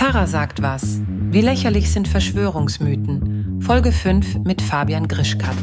Tara sagt was. Wie lächerlich sind Verschwörungsmythen? Folge 5 mit Fabian Grischkat.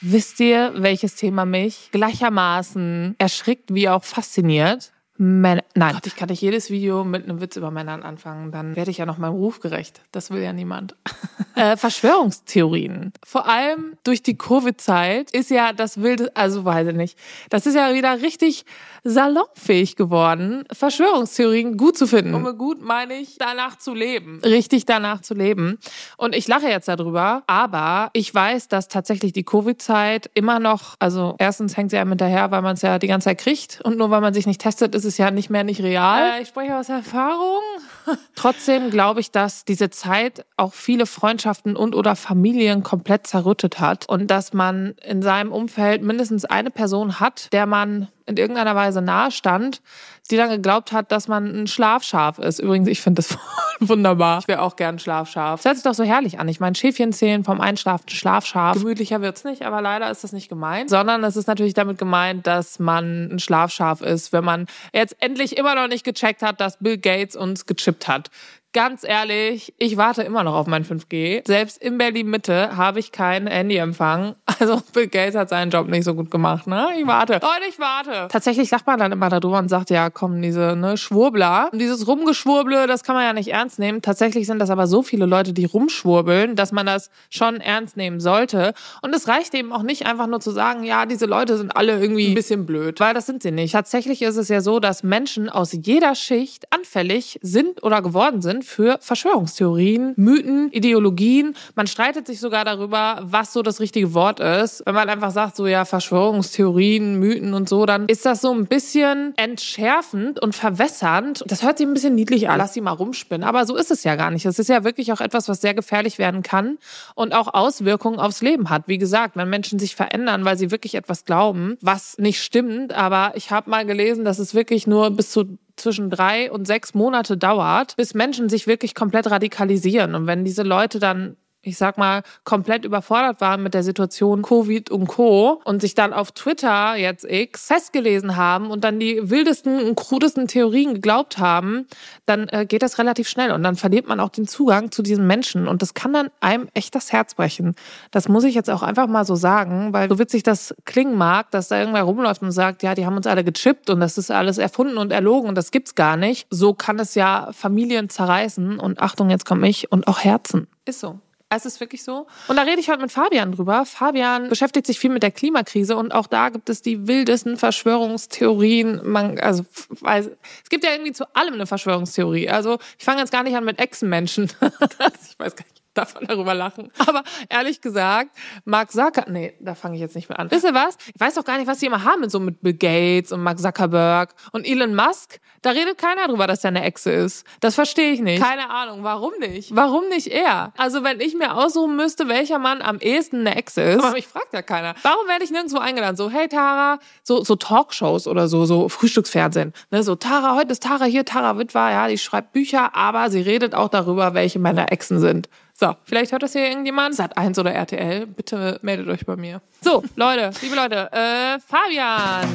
Wisst ihr, welches Thema mich gleichermaßen erschrickt wie auch fasziniert? Männer. Nein, Gott, ich kann nicht jedes Video mit einem Witz über Männern anfangen. Dann werde ich ja noch meinem Ruf gerecht. Das will ja niemand. äh, Verschwörungstheorien. Vor allem durch die Covid-Zeit ist ja das wilde, also weiß ich nicht. Das ist ja wieder richtig salonfähig geworden, Verschwörungstheorien gut zu finden. Und mit gut meine ich, danach zu leben. Richtig danach zu leben. Und ich lache jetzt darüber, aber ich weiß, dass tatsächlich die Covid-Zeit immer noch, also erstens hängt sie einem hinterher, weil man es ja die ganze Zeit kriegt und nur weil man sich nicht testet, ist es ja nicht mehr nicht real. Äh, ich spreche aus Erfahrung. Trotzdem glaube ich, dass diese Zeit auch viele Freundschaften und oder Familien komplett zerrüttet hat und dass man in seinem Umfeld mindestens eine Person hat, der man in irgendeiner Weise nahe stand, die dann geglaubt hat, dass man ein Schlafschaf ist. Übrigens, ich finde das wunderbar. Ich wäre auch gern Schlafschaf. Das hört sich doch so herrlich an. Ich meine, Schäfchen zählen vom einschlafenden Schlafschaf. Gemütlicher wird's nicht, aber leider ist das nicht gemeint. Sondern es ist natürlich damit gemeint, dass man ein Schlafschaf ist, wenn man jetzt endlich immer noch nicht gecheckt hat, dass Bill Gates uns gechippt hat ganz ehrlich, ich warte immer noch auf mein 5G. Selbst in Berlin Mitte habe ich keinen Handyempfang. Also Bill Gates hat seinen Job nicht so gut gemacht, ne? Ich warte. Leute, ich warte. Tatsächlich lacht man dann immer darüber und sagt, ja, komm, diese ne, Schwurbler. Und dieses Rumgeschwurble, das kann man ja nicht ernst nehmen. Tatsächlich sind das aber so viele Leute, die rumschwurbeln, dass man das schon ernst nehmen sollte. Und es reicht eben auch nicht einfach nur zu sagen, ja, diese Leute sind alle irgendwie ein bisschen blöd, weil das sind sie nicht. Tatsächlich ist es ja so, dass Menschen aus jeder Schicht anfällig sind oder geworden sind für Verschwörungstheorien, Mythen, Ideologien. Man streitet sich sogar darüber, was so das richtige Wort ist. Wenn man einfach sagt, so ja, Verschwörungstheorien, Mythen und so, dann ist das so ein bisschen entschärfend und verwässernd. Das hört sich ein bisschen niedlich an. Lass die mal rumspinnen. Aber so ist es ja gar nicht. Es ist ja wirklich auch etwas, was sehr gefährlich werden kann und auch Auswirkungen aufs Leben hat. Wie gesagt, wenn Menschen sich verändern, weil sie wirklich etwas glauben, was nicht stimmt. Aber ich habe mal gelesen, dass es wirklich nur bis zu zwischen drei und sechs Monate dauert, bis Menschen sich wirklich komplett radikalisieren. Und wenn diese Leute dann ich sag mal, komplett überfordert waren mit der Situation Covid und Co. und sich dann auf Twitter, jetzt X, festgelesen haben und dann die wildesten und krudesten Theorien geglaubt haben, dann äh, geht das relativ schnell und dann verliert man auch den Zugang zu diesen Menschen und das kann dann einem echt das Herz brechen. Das muss ich jetzt auch einfach mal so sagen, weil so witzig das klingen mag, dass da irgendwer rumläuft und sagt, ja, die haben uns alle gechippt und das ist alles erfunden und erlogen und das gibt's gar nicht. So kann es ja Familien zerreißen und Achtung, jetzt kommt mich und auch Herzen. Ist so. Es ist wirklich so. Und da rede ich heute mit Fabian drüber. Fabian beschäftigt sich viel mit der Klimakrise und auch da gibt es die wildesten Verschwörungstheorien. Man, also, weiß, es gibt ja irgendwie zu allem eine Verschwörungstheorie. Also, ich fange jetzt gar nicht an mit Echsenmenschen. ich weiß gar nicht darf man darüber lachen. Aber ehrlich gesagt, Mark Zuckerberg, nee, da fange ich jetzt nicht mehr an. Wisst ihr was? Ich weiß doch gar nicht, was die immer haben mit so mit Bill Gates und Mark Zuckerberg und Elon Musk. Da redet keiner drüber, dass er eine Echse ist. Das verstehe ich nicht. Keine Ahnung, warum nicht? Warum nicht er? Also wenn ich mir aussuchen müsste, welcher Mann am ehesten eine Echse ist, aber mich fragt ja keiner. Warum werde ich nirgendwo eingeladen? So, hey Tara, so, so Talkshows oder so, so Frühstücksfernsehen. Ne, so Tara, heute ist Tara hier, Tara Witwer, ja, die schreibt Bücher, aber sie redet auch darüber, welche Männer Echsen sind. So, vielleicht hört das hier irgendjemand. Sat 1 oder RTL. Bitte meldet euch bei mir. So, Leute, liebe Leute, äh, Fabian.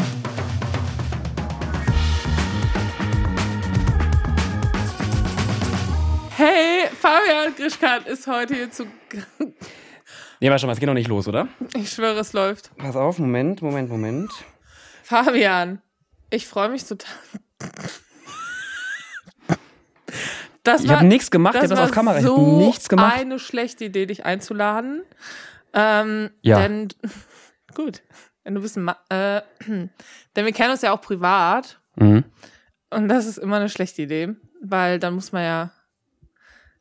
Hey, Fabian Grischkat ist heute hier zu. Nee, warte schon mal, es geht noch nicht los, oder? Ich schwöre, es läuft. Pass auf, Moment, Moment, Moment. Fabian, ich freue mich total. Das ich habe nichts gemacht, das, das auf Kamera. So ich habe nichts gemacht. eine schlechte Idee, dich einzuladen. Ähm, ja. Denn, gut, wenn du bist ein äh, denn wir kennen uns ja auch privat. Mhm. Und das ist immer eine schlechte Idee, weil dann muss man ja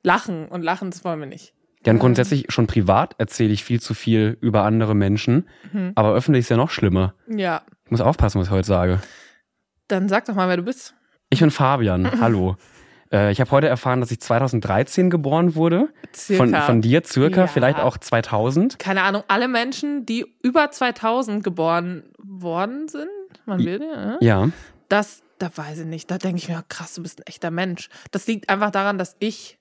lachen und lachen, das wollen wir nicht. Ja, und grundsätzlich schon privat erzähle ich viel zu viel über andere Menschen, mhm. aber öffentlich ist ja noch schlimmer. Ja. Ich muss aufpassen, was ich heute sage. Dann sag doch mal, wer du bist. Ich bin Fabian. Hallo. Äh, ich habe heute erfahren, dass ich 2013 geboren wurde. Circa. Von, von dir circa, ja. vielleicht auch 2000. Keine Ahnung, alle Menschen, die über 2000 geboren worden sind, man will ja. Ne? Ja. Das, da weiß ich nicht. Da denke ich mir, krass, du bist ein echter Mensch. Das liegt einfach daran, dass ich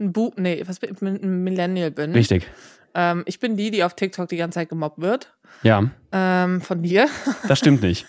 ein Bu nee, was bin, ein Millennial bin. Richtig. Ähm, ich bin die, die auf TikTok die ganze Zeit gemobbt wird. Ja. Ähm, von dir. Das stimmt nicht.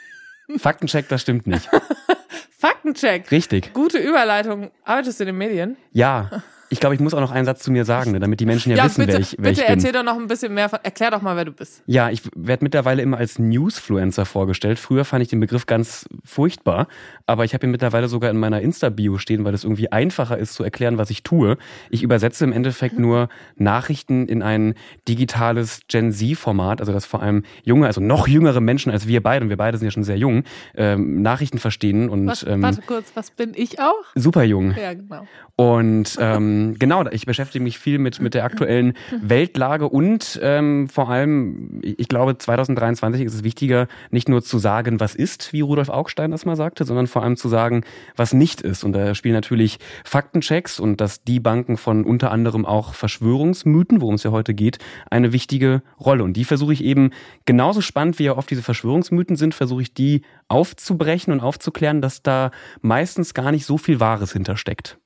Faktencheck, das stimmt nicht. Faktencheck. Richtig. Gute Überleitung. Arbeitest du in den Medien? Ja. Ich glaube, ich muss auch noch einen Satz zu mir sagen, ne, damit die Menschen ja, ja wissen, bitte, wer ich, wer bitte ich bin. Bitte erzähl doch noch ein bisschen mehr. Von, erklär doch mal, wer du bist. Ja, ich werde mittlerweile immer als Newsfluencer vorgestellt. Früher fand ich den Begriff ganz furchtbar, aber ich habe ihn mittlerweile sogar in meiner Insta-Bio stehen, weil es irgendwie einfacher ist zu erklären, was ich tue. Ich übersetze im Endeffekt nur Nachrichten in ein digitales Gen Z-Format, also dass vor allem junge, also noch jüngere Menschen als wir beide, und wir beide sind ja schon sehr jung, ähm, Nachrichten verstehen. Und, was, ähm, warte kurz, was bin ich auch? Super jung. Ja, genau. Und ähm, genau, ich beschäftige mich viel mit, mit der aktuellen Weltlage und ähm, vor allem, ich glaube, 2023 ist es wichtiger, nicht nur zu sagen, was ist, wie Rudolf Augstein das mal sagte, sondern vor allem zu sagen, was nicht ist. Und da spielen natürlich Faktenchecks und das Banken von unter anderem auch Verschwörungsmythen, worum es ja heute geht, eine wichtige Rolle. Und die versuche ich eben genauso spannend, wie ja oft diese Verschwörungsmythen sind, versuche ich die aufzubrechen und aufzuklären, dass da meistens gar nicht so viel Wahres hintersteckt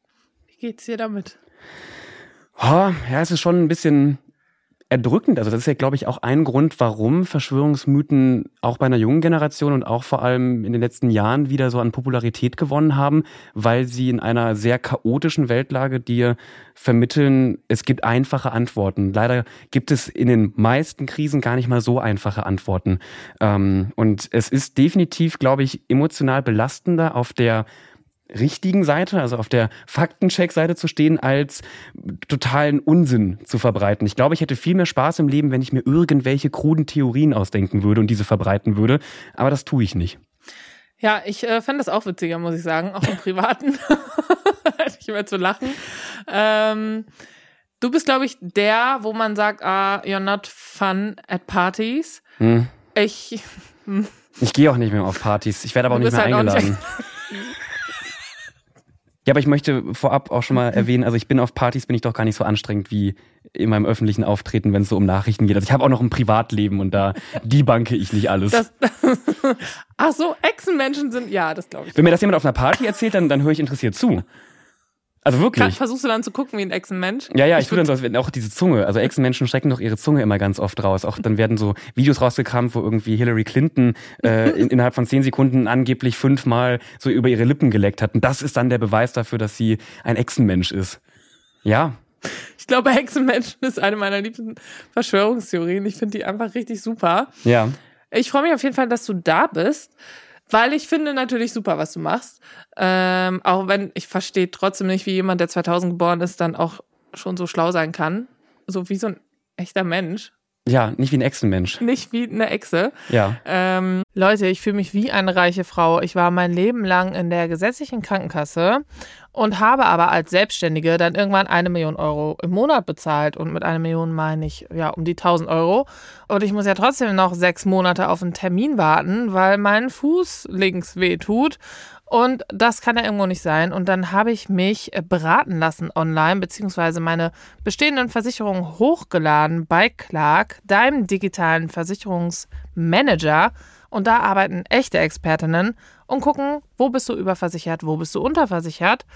geht's dir damit? Ja, es ist schon ein bisschen erdrückend. Also das ist ja, glaube ich, auch ein Grund, warum Verschwörungsmythen auch bei einer jungen Generation und auch vor allem in den letzten Jahren wieder so an Popularität gewonnen haben, weil sie in einer sehr chaotischen Weltlage dir vermitteln, es gibt einfache Antworten. Leider gibt es in den meisten Krisen gar nicht mal so einfache Antworten. Ähm, und es ist definitiv, glaube ich, emotional belastender auf der richtigen Seite, also auf der Faktencheck-Seite zu stehen, als totalen Unsinn zu verbreiten. Ich glaube, ich hätte viel mehr Spaß im Leben, wenn ich mir irgendwelche kruden Theorien ausdenken würde und diese verbreiten würde. Aber das tue ich nicht. Ja, ich äh, fände das auch witziger, muss ich sagen, auch im Privaten. ich immer zu lachen. Ähm, du bist, glaube ich, der, wo man sagt, ah, you're not fun at parties. Hm. Ich. Hm. Ich gehe auch nicht mehr auf Partys. Ich werde aber auch nicht mehr halt eingeladen. Nicht Ja, aber ich möchte vorab auch schon mal erwähnen, also ich bin auf Partys, bin ich doch gar nicht so anstrengend wie in meinem öffentlichen Auftreten, wenn es so um Nachrichten geht. Also ich habe auch noch ein Privatleben und da debanke ich nicht alles. Das, ach so, Echsenmenschen sind, ja, das glaube ich. Wenn mir das jemand auf einer Party erzählt, dann, dann höre ich interessiert zu. Also wirklich. Kann, versuchst du dann zu gucken wie ein Echsenmensch? Ja, ja, ich, ich tue dann so, auch diese Zunge. Also Echsenmenschen strecken doch ihre Zunge immer ganz oft raus. Auch dann werden so Videos rausgekramt, wo irgendwie Hillary Clinton äh, in, innerhalb von zehn Sekunden angeblich fünfmal so über ihre Lippen geleckt hat. Und das ist dann der Beweis dafür, dass sie ein Echsenmensch ist. Ja. Ich glaube, Hexenmenschen ist eine meiner liebsten Verschwörungstheorien. Ich finde die einfach richtig super. Ja. Ich freue mich auf jeden Fall, dass du da bist. Weil ich finde natürlich super, was du machst. Ähm, auch wenn ich verstehe trotzdem nicht, wie jemand, der 2000 geboren ist, dann auch schon so schlau sein kann. So wie so ein echter Mensch. Ja, nicht wie ein Echsenmensch. Nicht wie eine Echse. Ja. Ähm, Leute, ich fühle mich wie eine reiche Frau. Ich war mein Leben lang in der gesetzlichen Krankenkasse und habe aber als Selbstständige dann irgendwann eine Million Euro im Monat bezahlt. Und mit einer Million meine ich ja um die 1000 Euro. Und ich muss ja trotzdem noch sechs Monate auf einen Termin warten, weil mein Fuß links weh tut. Und das kann ja irgendwo nicht sein. Und dann habe ich mich beraten lassen online, beziehungsweise meine bestehenden Versicherungen hochgeladen bei Clark, deinem digitalen Versicherungsmanager. Und da arbeiten echte Expertinnen und gucken, wo bist du überversichert, wo bist du unterversichert.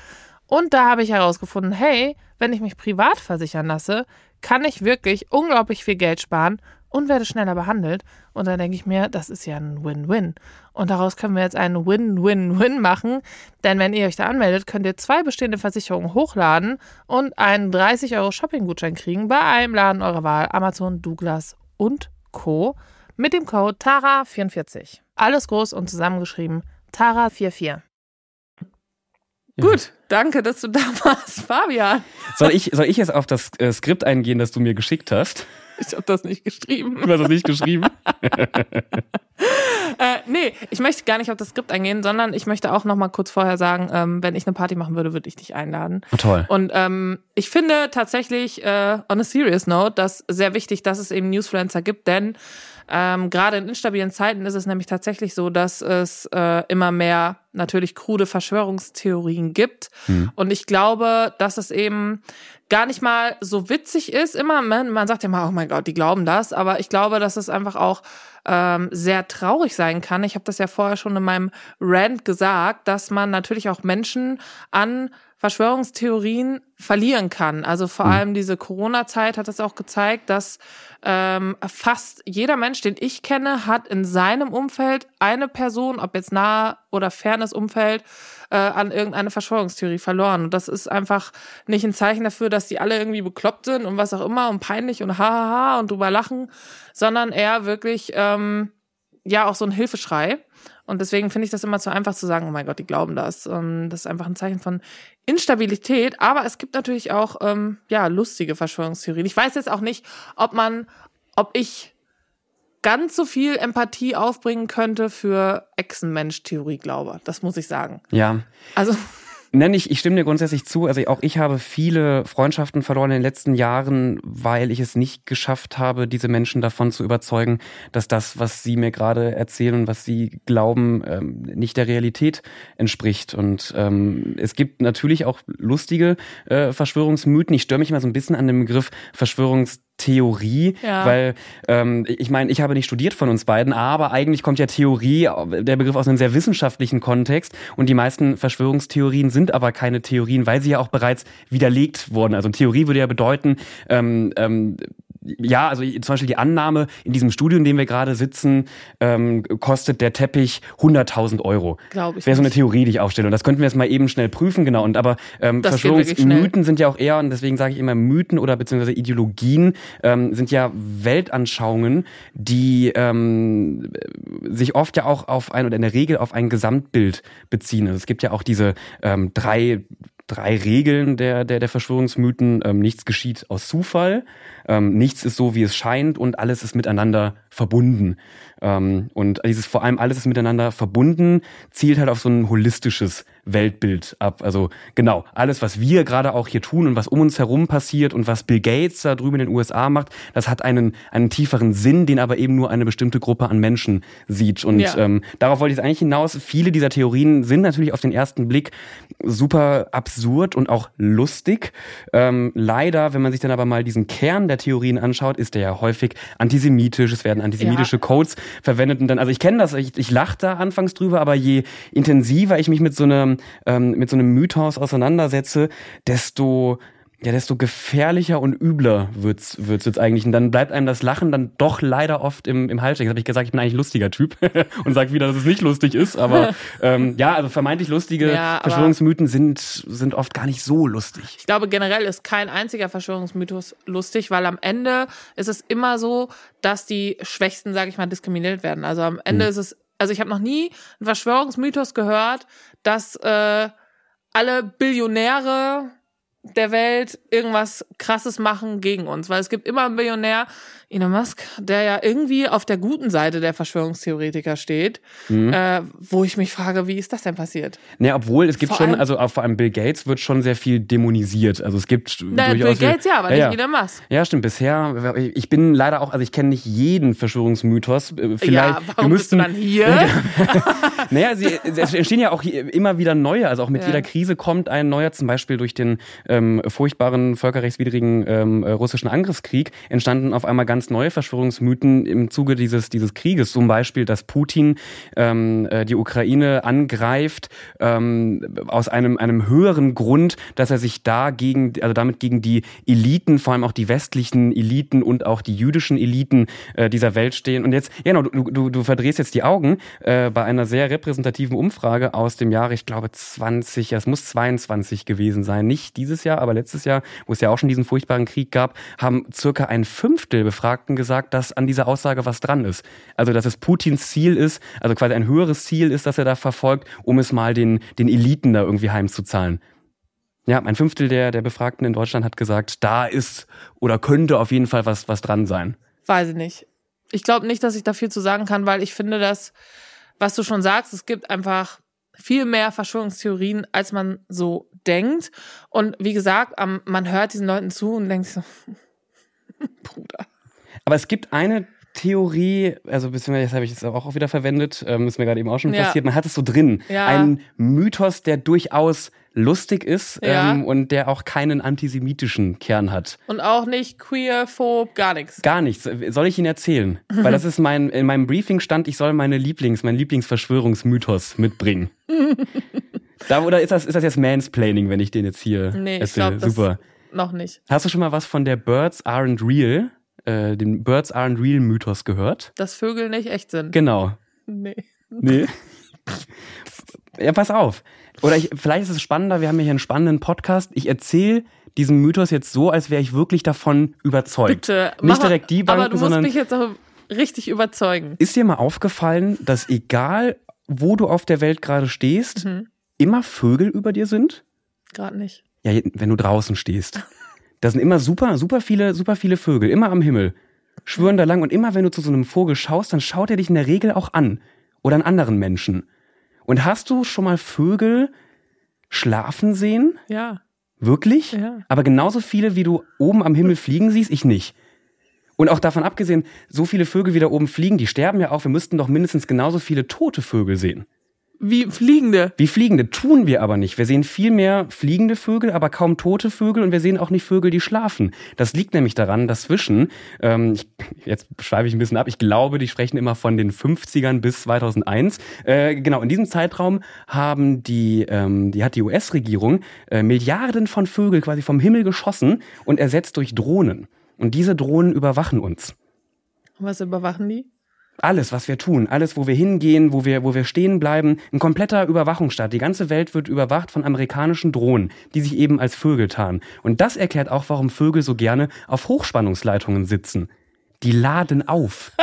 Und da habe ich herausgefunden, hey, wenn ich mich privat versichern lasse, kann ich wirklich unglaublich viel Geld sparen und werde schneller behandelt. Und dann denke ich mir, das ist ja ein Win-Win. Und daraus können wir jetzt einen Win-Win-Win machen. Denn wenn ihr euch da anmeldet, könnt ihr zwei bestehende Versicherungen hochladen und einen 30 Euro Shopping-Gutschein kriegen bei einem Laden eurer Wahl, Amazon, Douglas und Co. mit dem Code TARA44. Alles groß und zusammengeschrieben Tara44. Ja. Gut, danke, dass du da warst, Fabian. Soll ich, soll ich jetzt auf das äh, Skript eingehen, das du mir geschickt hast? Ich habe das nicht geschrieben. Du hast das nicht geschrieben? äh, nee, ich möchte gar nicht auf das Skript eingehen, sondern ich möchte auch noch mal kurz vorher sagen, ähm, wenn ich eine Party machen würde, würde ich dich einladen. Oh, toll. Und ähm, ich finde tatsächlich, äh, on a serious note, dass sehr wichtig, dass es eben Newsfluencer gibt, denn ähm, Gerade in instabilen Zeiten ist es nämlich tatsächlich so, dass es äh, immer mehr natürlich krude Verschwörungstheorien gibt. Mhm. Und ich glaube, dass es eben gar nicht mal so witzig ist. Immer, man, man sagt ja mal, oh mein Gott, die glauben das. Aber ich glaube, dass es einfach auch ähm, sehr traurig sein sein kann. Ich habe das ja vorher schon in meinem Rant gesagt, dass man natürlich auch Menschen an Verschwörungstheorien verlieren kann. Also vor mhm. allem diese Corona-Zeit hat es auch gezeigt, dass ähm, fast jeder Mensch, den ich kenne, hat in seinem Umfeld eine Person, ob jetzt nah oder fernes Umfeld, äh, an irgendeine Verschwörungstheorie verloren. Und das ist einfach nicht ein Zeichen dafür, dass die alle irgendwie bekloppt sind und was auch immer und peinlich und hahaha und drüber lachen, sondern eher wirklich ähm, ja auch so ein Hilfeschrei. Und deswegen finde ich das immer zu einfach zu sagen, oh mein Gott, die glauben das. Ähm, das ist einfach ein Zeichen von Instabilität. Aber es gibt natürlich auch ähm, ja lustige Verschwörungstheorien. Ich weiß jetzt auch nicht, ob man, ob ich ganz so viel Empathie aufbringen könnte für Echsenmensch-Theorie glaube. Das muss ich sagen. Ja. Also Nenn ich, ich stimme dir grundsätzlich zu. Also auch ich habe viele Freundschaften verloren in den letzten Jahren, weil ich es nicht geschafft habe, diese Menschen davon zu überzeugen, dass das, was sie mir gerade erzählen und was sie glauben, ähm, nicht der Realität entspricht. Und ähm, es gibt natürlich auch lustige äh, Verschwörungsmythen. Ich störe mich immer so ein bisschen an dem Begriff Verschwörungs Theorie, ja. weil ähm, ich meine, ich habe nicht studiert von uns beiden, aber eigentlich kommt ja Theorie, der Begriff aus einem sehr wissenschaftlichen Kontext und die meisten Verschwörungstheorien sind aber keine Theorien, weil sie ja auch bereits widerlegt wurden. Also Theorie würde ja bedeuten, ähm, ähm, ja, also zum Beispiel die Annahme, in diesem Studio, in dem wir gerade sitzen, ähm, kostet der Teppich 100.000 Euro. Glaube ich. Wäre so eine Theorie, die ich aufstelle. Und das könnten wir jetzt mal eben schnell prüfen, genau. Und aber ähm, Verschwörungsmythen sind ja auch eher, und deswegen sage ich immer Mythen oder beziehungsweise Ideologien, ähm, sind ja Weltanschauungen, die ähm, sich oft ja auch auf ein oder in der Regel auf ein Gesamtbild beziehen. Also es gibt ja auch diese ähm, drei drei Regeln der, der, der Verschwörungsmythen. Ähm, nichts geschieht aus Zufall, ähm, nichts ist so, wie es scheint und alles ist miteinander verbunden. Ähm, und dieses vor allem alles ist miteinander verbunden, zielt halt auf so ein holistisches Weltbild ab. Also genau, alles, was wir gerade auch hier tun und was um uns herum passiert und was Bill Gates da drüben in den USA macht, das hat einen, einen tieferen Sinn, den aber eben nur eine bestimmte Gruppe an Menschen sieht. Und ja. ähm, darauf wollte ich eigentlich hinaus. Viele dieser Theorien sind natürlich auf den ersten Blick super absurd und auch lustig. Ähm, leider, wenn man sich dann aber mal diesen Kern der Theorien anschaut, ist der ja häufig antisemitisch. Es werden antisemitische ja. Codes verwendet und dann, also ich kenne das, ich, ich lache da anfangs drüber, aber je intensiver ich mich mit so einem, ähm, mit so einem Mythos auseinandersetze, desto ja, desto gefährlicher und übler wird's, wird's jetzt eigentlich. Und dann bleibt einem das Lachen dann doch leider oft im, im Hals. Jetzt habe ich gesagt, ich bin eigentlich ein lustiger Typ und sage wieder, dass es nicht lustig ist. Aber ähm, ja, also vermeintlich lustige ja, Verschwörungsmythen sind, sind oft gar nicht so lustig. Ich glaube, generell ist kein einziger Verschwörungsmythos lustig, weil am Ende ist es immer so, dass die Schwächsten, sage ich mal, diskriminiert werden. Also am Ende hm. ist es, also ich habe noch nie einen Verschwörungsmythos gehört, dass äh, alle Billionäre der Welt irgendwas Krasses machen gegen uns. Weil es gibt immer einen Billionär, Elon Musk, der ja irgendwie auf der guten Seite der Verschwörungstheoretiker steht, mhm. äh, wo ich mich frage, wie ist das denn passiert? Ne, obwohl es gibt vor schon, also auch vor allem Bill Gates wird schon sehr viel dämonisiert. Also es gibt Na, durchaus Bill Gates ja, aber ja, nicht Elon Musk. Ja, stimmt. Bisher, ich bin leider auch, also ich kenne nicht jeden Verschwörungsmythos. Äh, vielleicht, ja, warum wir müssten, bist du dann hier? naja, sie, es entstehen ja auch immer wieder neue. Also auch mit ja. jeder Krise kommt ein neuer, zum Beispiel durch den ähm, furchtbaren völkerrechtswidrigen ähm, russischen Angriffskrieg entstanden auf einmal ganz neue Verschwörungsmythen im Zuge dieses, dieses Krieges. Zum Beispiel, dass Putin ähm, äh, die Ukraine angreift ähm, aus einem, einem höheren Grund, dass er sich da gegen, also damit gegen die Eliten, vor allem auch die westlichen Eliten und auch die jüdischen Eliten äh, dieser Welt stehen. Und jetzt, genau, du, du, du verdrehst jetzt die Augen äh, bei einer sehr repräsentativen Umfrage aus dem Jahre, ich glaube 20, ja, es muss 22 gewesen sein, nicht dieses Jahr, aber letztes Jahr, wo es ja auch schon diesen furchtbaren Krieg gab, haben circa ein Fünftel befragt Befragten gesagt, dass an dieser Aussage was dran ist. Also, dass es Putins Ziel ist, also quasi ein höheres Ziel ist, das er da verfolgt, um es mal den, den Eliten da irgendwie heimzuzahlen. Ja, ein Fünftel der, der Befragten in Deutschland hat gesagt, da ist oder könnte auf jeden Fall was, was dran sein. Weiß ich nicht. Ich glaube nicht, dass ich da viel zu sagen kann, weil ich finde, dass, was du schon sagst, es gibt einfach viel mehr Verschwörungstheorien, als man so denkt. Und wie gesagt, man hört diesen Leuten zu und denkt so, Bruder. Aber es gibt eine Theorie, also beziehungsweise das habe ich jetzt auch wieder verwendet, ähm, ist mir gerade eben auch schon Ja. passiert. Man hat es so drin. Ja. Ein Mythos, der durchaus lustig ist Ja. ähm, und der auch keinen antisemitischen Kern hat. Und auch nicht queer, phob, gar nichts. Gar nichts. Soll ich Ihnen erzählen? Weil das ist mein, in meinem Briefing stand, ich soll meine Lieblings, mein Lieblingsverschwörungsmythos mitbringen. da, oder ist das, ist das jetzt Mansplaining, wenn ich den jetzt hier Nee, ich erzähle? glaube, das Super. noch nicht. Hast du schon mal was von der Birds aren't real, äh, dem Birds aren't real Mythos gehört? Dass Vögel nicht echt sind. Genau. nee. Nee. ja, pass auf. Oder ich, vielleicht ist es spannender, wir haben hier einen spannenden Podcast. Ich erzähle diesen Mythos jetzt so, als wäre ich wirklich davon überzeugt. Bitte. Nicht mach- direkt die Aber Banken, du musst sondern mich jetzt auch richtig überzeugen. ist dir mal aufgefallen, dass egal, wo du auf der Welt gerade stehst, Mhm. immer Vögel über dir sind? Gerade nicht. Ja, wenn du draußen stehst. Da sind immer super, super viele, super viele Vögel, immer am Himmel. Schwören da lang und immer wenn du zu so einem Vogel schaust, dann schaut er dich in der Regel auch an. Oder an anderen Menschen. Und hast du schon mal Vögel schlafen sehen? Ja. Wirklich? Ja. Aber genauso viele, wie du oben am Himmel fliegen siehst, ich nicht. Und auch davon abgesehen, so viele Vögel, wie da oben fliegen, die sterben ja auch. Wir müssten doch mindestens genauso viele tote Vögel sehen. Wie Fliegende. Wie fliegende tun wir aber nicht. Wir sehen viel mehr fliegende Vögel, aber kaum tote Vögel und wir sehen auch nicht Vögel, die schlafen. Das liegt nämlich daran, dass zwischen, ähm, ich, jetzt schweife ich ein bisschen ab, ich glaube, die sprechen immer von den 50ern bis 2001. Äh, genau, in diesem Zeitraum haben die, ähm, die hat die US-Regierung äh, Milliarden von Vögel quasi vom Himmel geschossen und ersetzt durch Drohnen. Und diese Drohnen überwachen uns. Was überwachen die? Alles, was wir tun, alles, wo wir hingehen, wo wir, wo wir stehen bleiben, ein kompletter Überwachungsstaat. Die ganze Welt wird überwacht von amerikanischen Drohnen, die sich eben als Vögel tarnen. Und das erklärt auch, warum Vögel so gerne auf Hochspannungsleitungen sitzen. Die laden auf.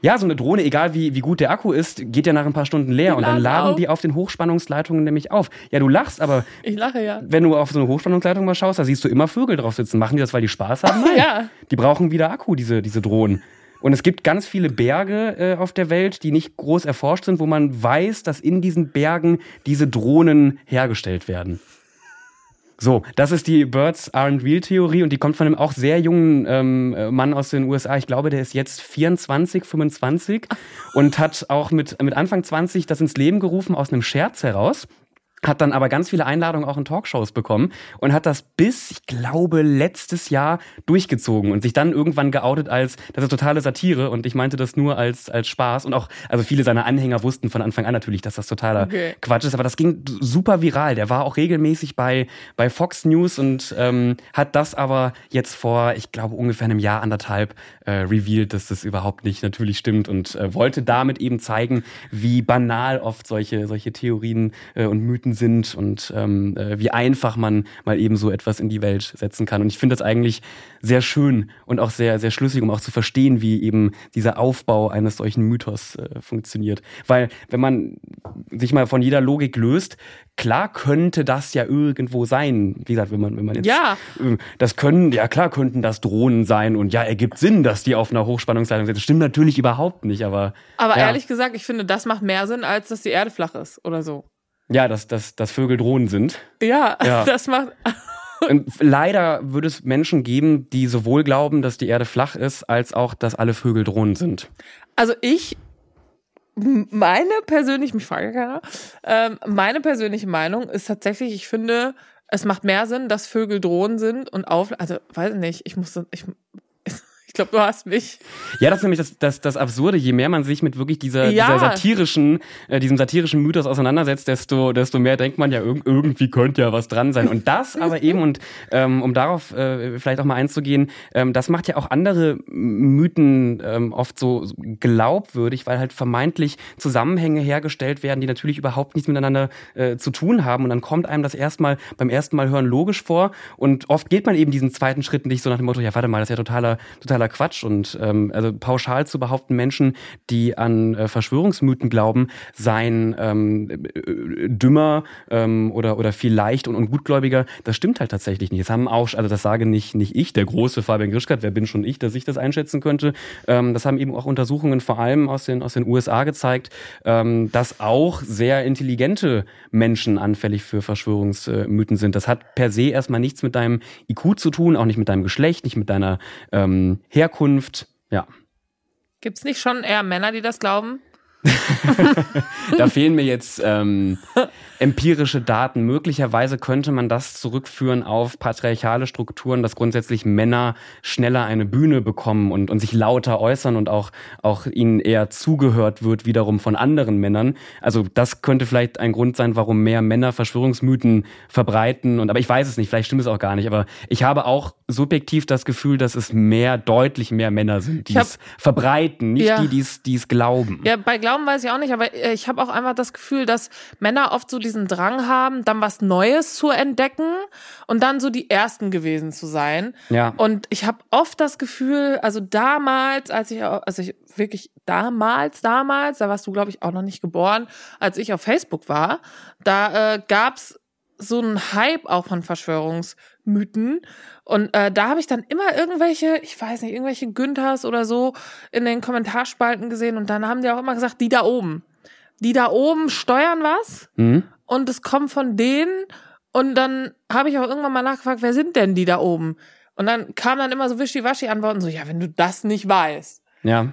Ja, so eine Drohne, egal wie, wie gut der Akku ist, geht ja nach ein paar Stunden leer und dann laden laden auf. die auf den Hochspannungsleitungen nämlich auf. Ja, du lachst, aber Ich lache ja. wenn du auf so eine Hochspannungsleitung mal schaust, da siehst du immer Vögel drauf sitzen. Machen die das, weil die Spaß haben? Nein. Ja. Die brauchen wieder Akku, diese, diese Drohnen. Und es gibt ganz viele Berge äh, auf der Welt, die nicht groß erforscht sind, wo man weiß, dass in diesen Bergen diese Drohnen hergestellt werden. So, das ist die Birds aren't real Theorie und die kommt von einem auch sehr jungen ähm, äh, Mann aus den USA. Ich glaube, der ist jetzt 24, 25 und hat auch mit, mit Anfang 20 das ins Leben gerufen aus einem Scherz heraus. Hat dann aber ganz viele Einladungen auch in Talkshows bekommen und hat das bis, ich glaube, letztes Jahr durchgezogen und sich dann irgendwann geoutet als, das ist totale Satire und ich meinte das nur als, als Spaß und auch, also viele seiner Anhänger wussten von Anfang an natürlich, dass das totaler Okay. Quatsch ist, aber das ging super viral. Der war auch regelmäßig bei, bei Fox News und ähm, hat das aber jetzt vor, ich glaube, ungefähr einem Jahr, anderthalb äh, revealed, dass das überhaupt nicht natürlich stimmt und äh, wollte damit eben zeigen, wie banal oft solche, solche Theorien äh, und Mythen sind und ähm, äh, wie einfach man mal eben so etwas in die Welt setzen kann. Und ich finde das eigentlich sehr schön und auch sehr, sehr schlüssig, um auch zu verstehen, wie eben dieser Aufbau eines solchen Mythos äh, funktioniert. Weil wenn man sich mal von jeder Logik löst, klar könnte das ja irgendwo sein. Wie gesagt, wenn man, wenn man jetzt Ja. äh, das können, ja klar könnten das Drohnen sein und ja, ergibt Sinn, dass die auf einer Hochspannungsleitung sind. Das stimmt natürlich überhaupt nicht, aber Aber ja, ehrlich gesagt, ich finde, das macht mehr Sinn, als dass die Erde flach ist oder so. Ja, dass, dass, dass Vögel Drohnen sind. Ja, Ja. das macht. Und leider würde es Menschen geben, die sowohl glauben, dass die Erde flach ist, als auch, dass alle Vögel Drohnen sind. Also ich, meine persönlich, mich frage keiner, ähm, meine persönliche Meinung ist tatsächlich, ich finde, es macht mehr Sinn, dass Vögel Drohnen sind und auf, also weiß ich nicht, ich muss, ich glaube, du hast mich. Ja, das ist nämlich das, das, das Absurde. Je mehr man sich mit wirklich dieser, Ja. dieser satirischen, äh, diesem satirischen Mythos auseinandersetzt, desto, desto mehr denkt man ja, irg irgendwie könnte ja was dran sein. Und das aber eben, und ähm, um darauf äh, vielleicht auch mal einzugehen, ähm, das macht ja auch andere Mythen ähm, oft so glaubwürdig, weil halt vermeintlich Zusammenhänge hergestellt werden, die natürlich überhaupt nichts miteinander äh, zu tun haben. Und dann kommt einem das erstmal beim ersten Mal hören logisch vor. Und oft geht man eben diesen zweiten Schritt nicht so nach dem Motto, ja, warte mal, das ist ja totaler, totaler Quatsch. Und ähm, also pauschal zu behaupten, Menschen, die an äh, Verschwörungsmythen glauben, seien ähm, äh, dümmer ähm, oder, oder viel leicht und, und gutgläubiger, das stimmt halt tatsächlich nicht. Das haben auch, also das sage nicht, nicht ich, der große Fabian Grischkat, wer bin schon ich, dass ich das einschätzen könnte. Ähm, das haben eben auch Untersuchungen vor allem aus den, aus den USA gezeigt, ähm, dass auch sehr intelligente Menschen anfällig für Verschwörungsmythen sind. Das hat per se erstmal nichts mit deinem IQ zu tun, auch nicht mit deinem Geschlecht, nicht mit deiner ähm, Herkunft, ja. Gibt es nicht schon eher Männer, die das glauben? Da fehlen mir jetzt ähm, empirische Daten. Möglicherweise könnte man das zurückführen auf patriarchale Strukturen, dass grundsätzlich Männer schneller eine Bühne bekommen und, und sich lauter äußern und auch, auch ihnen eher zugehört wird, wiederum von anderen Männern. Also das könnte vielleicht ein Grund sein, warum mehr Männer Verschwörungsmythen verbreiten. Und aber ich weiß es nicht, vielleicht stimmt es auch gar nicht. Aber ich habe auch subjektiv das Gefühl, dass es mehr, deutlich mehr Männer sind, die hab, es verbreiten, nicht ja. die, die es glauben. Ja, bei Glauben weiß ich auch nicht, aber äh, ich habe auch einfach das Gefühl, dass Männer oft so diesen Drang haben, dann was Neues zu entdecken und dann so die Ersten gewesen zu sein. Ja. Und ich habe oft das Gefühl, also damals, als ich, also ich wirklich damals, damals, da warst du, glaube ich, auch noch nicht geboren, als ich auf Facebook war, da äh, gab's so einen Hype auch von Verschwörungsmythen. Und äh, da habe ich dann immer irgendwelche, ich weiß nicht, irgendwelche Günthers oder so in den Kommentarspalten gesehen. Und dann haben die auch immer gesagt, die da oben. Die da oben steuern was mhm. und es kommt von denen. Und dann habe ich auch irgendwann mal nachgefragt, wer sind denn die da oben? Und dann kam dann immer so wischiwaschi-Antworten, so, ja, wenn du das nicht weißt. Ja.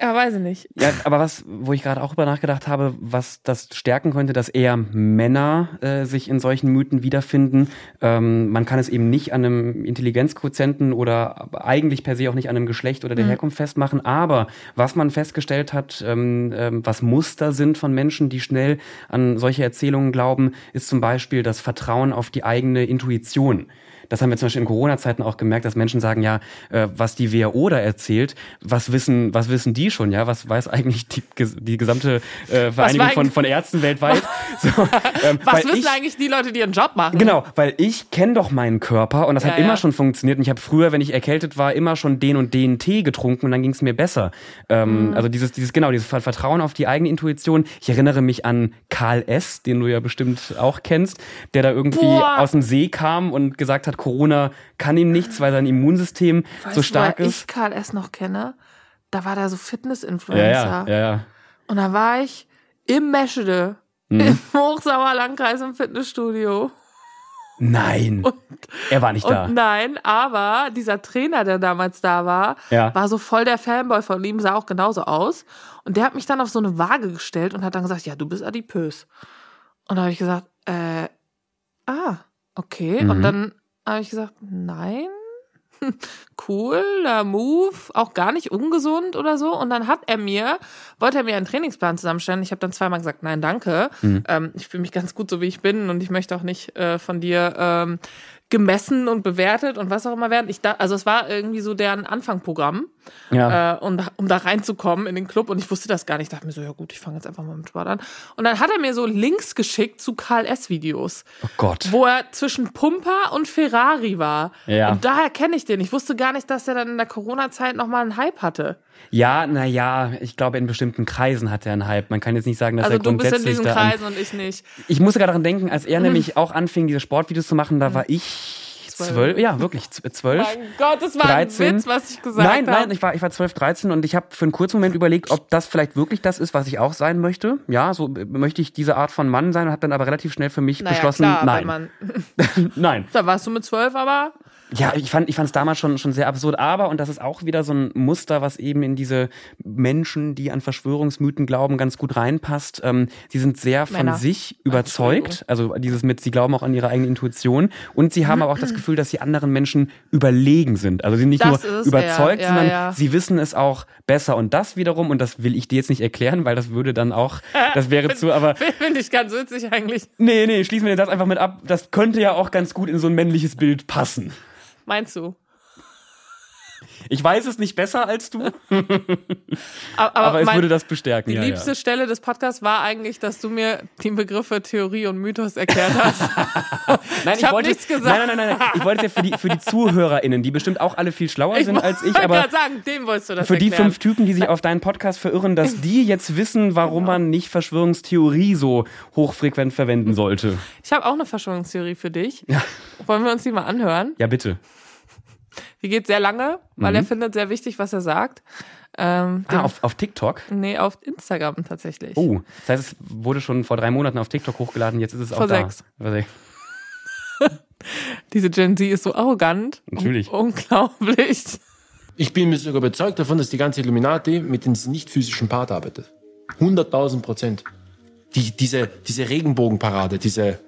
Ja, weiß ich nicht. Ja, aber was, wo ich gerade auch über nachgedacht habe, was das stärken könnte, dass eher Männer äh, sich in solchen Mythen wiederfinden. Ähm, man kann es eben nicht an einem Intelligenzquotienten oder eigentlich per se auch nicht an einem Geschlecht oder der mhm. Herkunft festmachen. Aber was man festgestellt hat, ähm, ähm, was Muster sind von Menschen, die schnell an solche Erzählungen glauben, ist zum Beispiel das Vertrauen auf die eigene Intuition. Das haben wir zum Beispiel in Corona-Zeiten auch gemerkt, dass Menschen sagen, ja, äh, was die WHO da erzählt, was wissen, was wissen die schon, ja? Was weiß eigentlich die, die gesamte äh, Vereinigung von, von Ärzten weltweit? So, ähm, was wissen ich, eigentlich die Leute, die ihren Job machen? Genau, weil ich kenne doch meinen Körper und das ja, hat immer ja. schon funktioniert. Und ich habe früher, wenn ich erkältet war, immer schon den und den Tee getrunken und dann ging es mir besser. Ähm, mhm. Also dieses, dieses, genau, dieses Vertrauen auf die eigene Intuition. Ich erinnere mich an Karl S., den du ja bestimmt auch kennst, der da irgendwie Boah. aus dem See kam und gesagt hat, Corona kann ihm nichts, weil sein Immunsystem weißt so stark du, ist. ich Karl S. noch kenne, da war der so Fitness-Influencer. Ja, ja, ja, ja. Und da war ich im Meschede, mhm. im Hochsauerlandkreis im Fitnessstudio. Nein. Und, er war nicht da. nein, aber dieser Trainer, der damals da war, ja. war so voll der Fanboy von ihm, sah auch genauso aus. Und der hat mich dann auf so eine Waage gestellt und hat dann gesagt, ja, du bist adipös. Und da habe ich gesagt, äh, ah, okay. Mhm. Und dann habe ich gesagt, nein, cooler Move, auch gar nicht ungesund oder so. Und dann hat er mir, wollte er mir einen Trainingsplan zusammenstellen. Ich habe dann zweimal gesagt, nein, danke. Mhm. Ähm, ich fühle mich ganz gut so, wie ich bin und ich möchte auch nicht äh, von dir ähm, gemessen und bewertet und was auch immer werden. Ich da, also es war irgendwie so deren Anfangprogramm, ja. äh, um, um da reinzukommen in den Club und ich wusste das gar nicht. Ich dachte mir so, ja gut, ich fange jetzt einfach mal mit Sport an. Und dann hat er mir so Links geschickt zu Karl S. Videos. Oh Gott. Wo er zwischen Pumper und Ferrari war. Ja. Und daher kenne ich den. Ich wusste gar nicht, dass er dann in der Corona-Zeit nochmal einen Hype hatte. Ja, naja, ich glaube, in bestimmten Kreisen hat er einen Hype. Man kann jetzt nicht sagen, dass also er grundsätzlich. Also du bist in diesen Kreisen und ich nicht. Ich musste gerade daran denken, als er mhm. nämlich auch anfing, diese Sportvideos zu machen, da mhm. war ich zwölf, ja, wirklich, zwölf. Mein Gott, das war 13. ein Witz, was ich gesagt habe. Nein, nein, ich war, ich war zwölf, dreizehn und ich habe für einen kurzen Moment überlegt, ob das vielleicht wirklich das ist, was ich auch sein möchte. Ja, so möchte ich diese Art von Mann sein und habe dann aber relativ schnell für mich naja, beschlossen, klar, nein. nein. Da warst du mit zwölf aber ja, ich fand ich fand es damals schon schon sehr absurd, aber und das ist auch wieder so ein Muster, was eben in diese Menschen, die an Verschwörungsmythen glauben, ganz gut reinpasst. Ähm, sie sind sehr von Männer. sich überzeugt, also dieses mit, sie glauben auch an ihre eigene Intuition und sie haben aber auch das Gefühl, dass sie anderen Menschen überlegen sind. Also sie sind nicht das nur überzeugt, ja, sondern ja. sie wissen es auch besser. Und das wiederum, und das will ich dir jetzt nicht erklären, weil das würde dann auch, das wäre zu, aber finde ich ganz witzig eigentlich. Nee, nee, schließen wir den Satz einfach mit ab. Das könnte ja auch ganz gut in so ein männliches Bild passen. Meinst du? Ich weiß es nicht besser als du, aber, aber, es würde das bestärken. Die ja, liebste ja. Stelle des Podcasts war eigentlich, dass du mir die Begriffe Theorie und Mythos erklärt hast. nein, ich, ich wollte nichts gesagt. Nein, nein, nein, nein. Ich wollte es ja für die, für die ZuhörerInnen, die bestimmt auch alle viel schlauer ich sind als ich, aber sagen, dem wolltest du das für erklären. die fünf Typen, die sich auf deinen Podcast verirren, dass die jetzt wissen, warum genau. man nicht Verschwörungstheorie so hochfrequent verwenden sollte. Ich habe auch eine Verschwörungstheorie für dich. Ja. Wollen wir uns die mal anhören? Ja, bitte. Die geht sehr lange, weil mhm. er findet sehr wichtig, was er sagt. Ähm, ah, auf, auf TikTok? Nee, auf Instagram tatsächlich. Oh, das heißt, es wurde schon vor drei Monaten auf TikTok hochgeladen, jetzt ist es auch vor da. Sechs. Vor sechs. Diese Gen Z ist so arrogant. Natürlich. Un unglaublich. Ich bin mir sogar überzeugt davon, dass die ganze Illuminati mit dem nicht physischen Part arbeitet. 100.000 Prozent. Die, diese, diese Regenbogenparade, diese,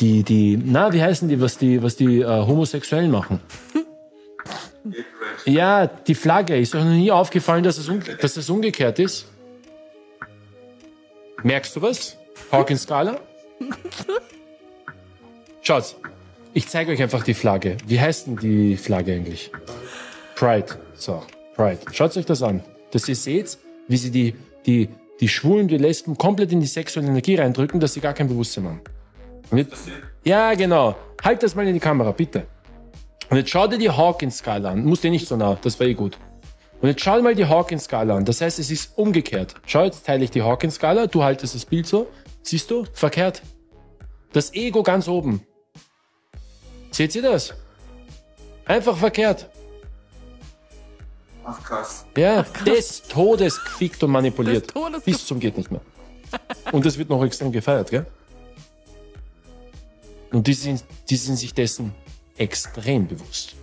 die, die, na, wie heißen die, was die, was die äh, Homosexuellen machen? Ja, die Flagge. Ist euch noch nie aufgefallen, dass es, dass es umgekehrt ist? Merkst du was? Hawkins-Skala? Schaut, ich zeige euch einfach die Flagge. Wie heißt denn die Flagge eigentlich? Pride. So, Pride. Schaut euch das an. Dass ihr seht, wie sie die, die, die Schwulen, die Lesben komplett in die sexuelle Energie reindrücken, dass sie gar kein Bewusstsein haben. Jetzt, ja, genau. Halt das mal in die Kamera, bitte. Und jetzt schau dir die Hawkins-Skala an. Muss dir nicht so nah, das war eh gut. Und jetzt schau dir mal die Hawkins-Skala an. Das heißt, es ist umgekehrt. Schau, jetzt teile ich die Hawkins-Skala, du haltest das Bild so. Siehst du? Verkehrt. Das Ego ganz oben. Seht ihr das? Einfach verkehrt. Ach krass. Ja, Ach, krass. des Todes gefickt und manipuliert. Bis zum geht nicht mehr. Und das wird noch extrem gefeiert, gell? Und die sind, die sind sich dessen extrem bewusst.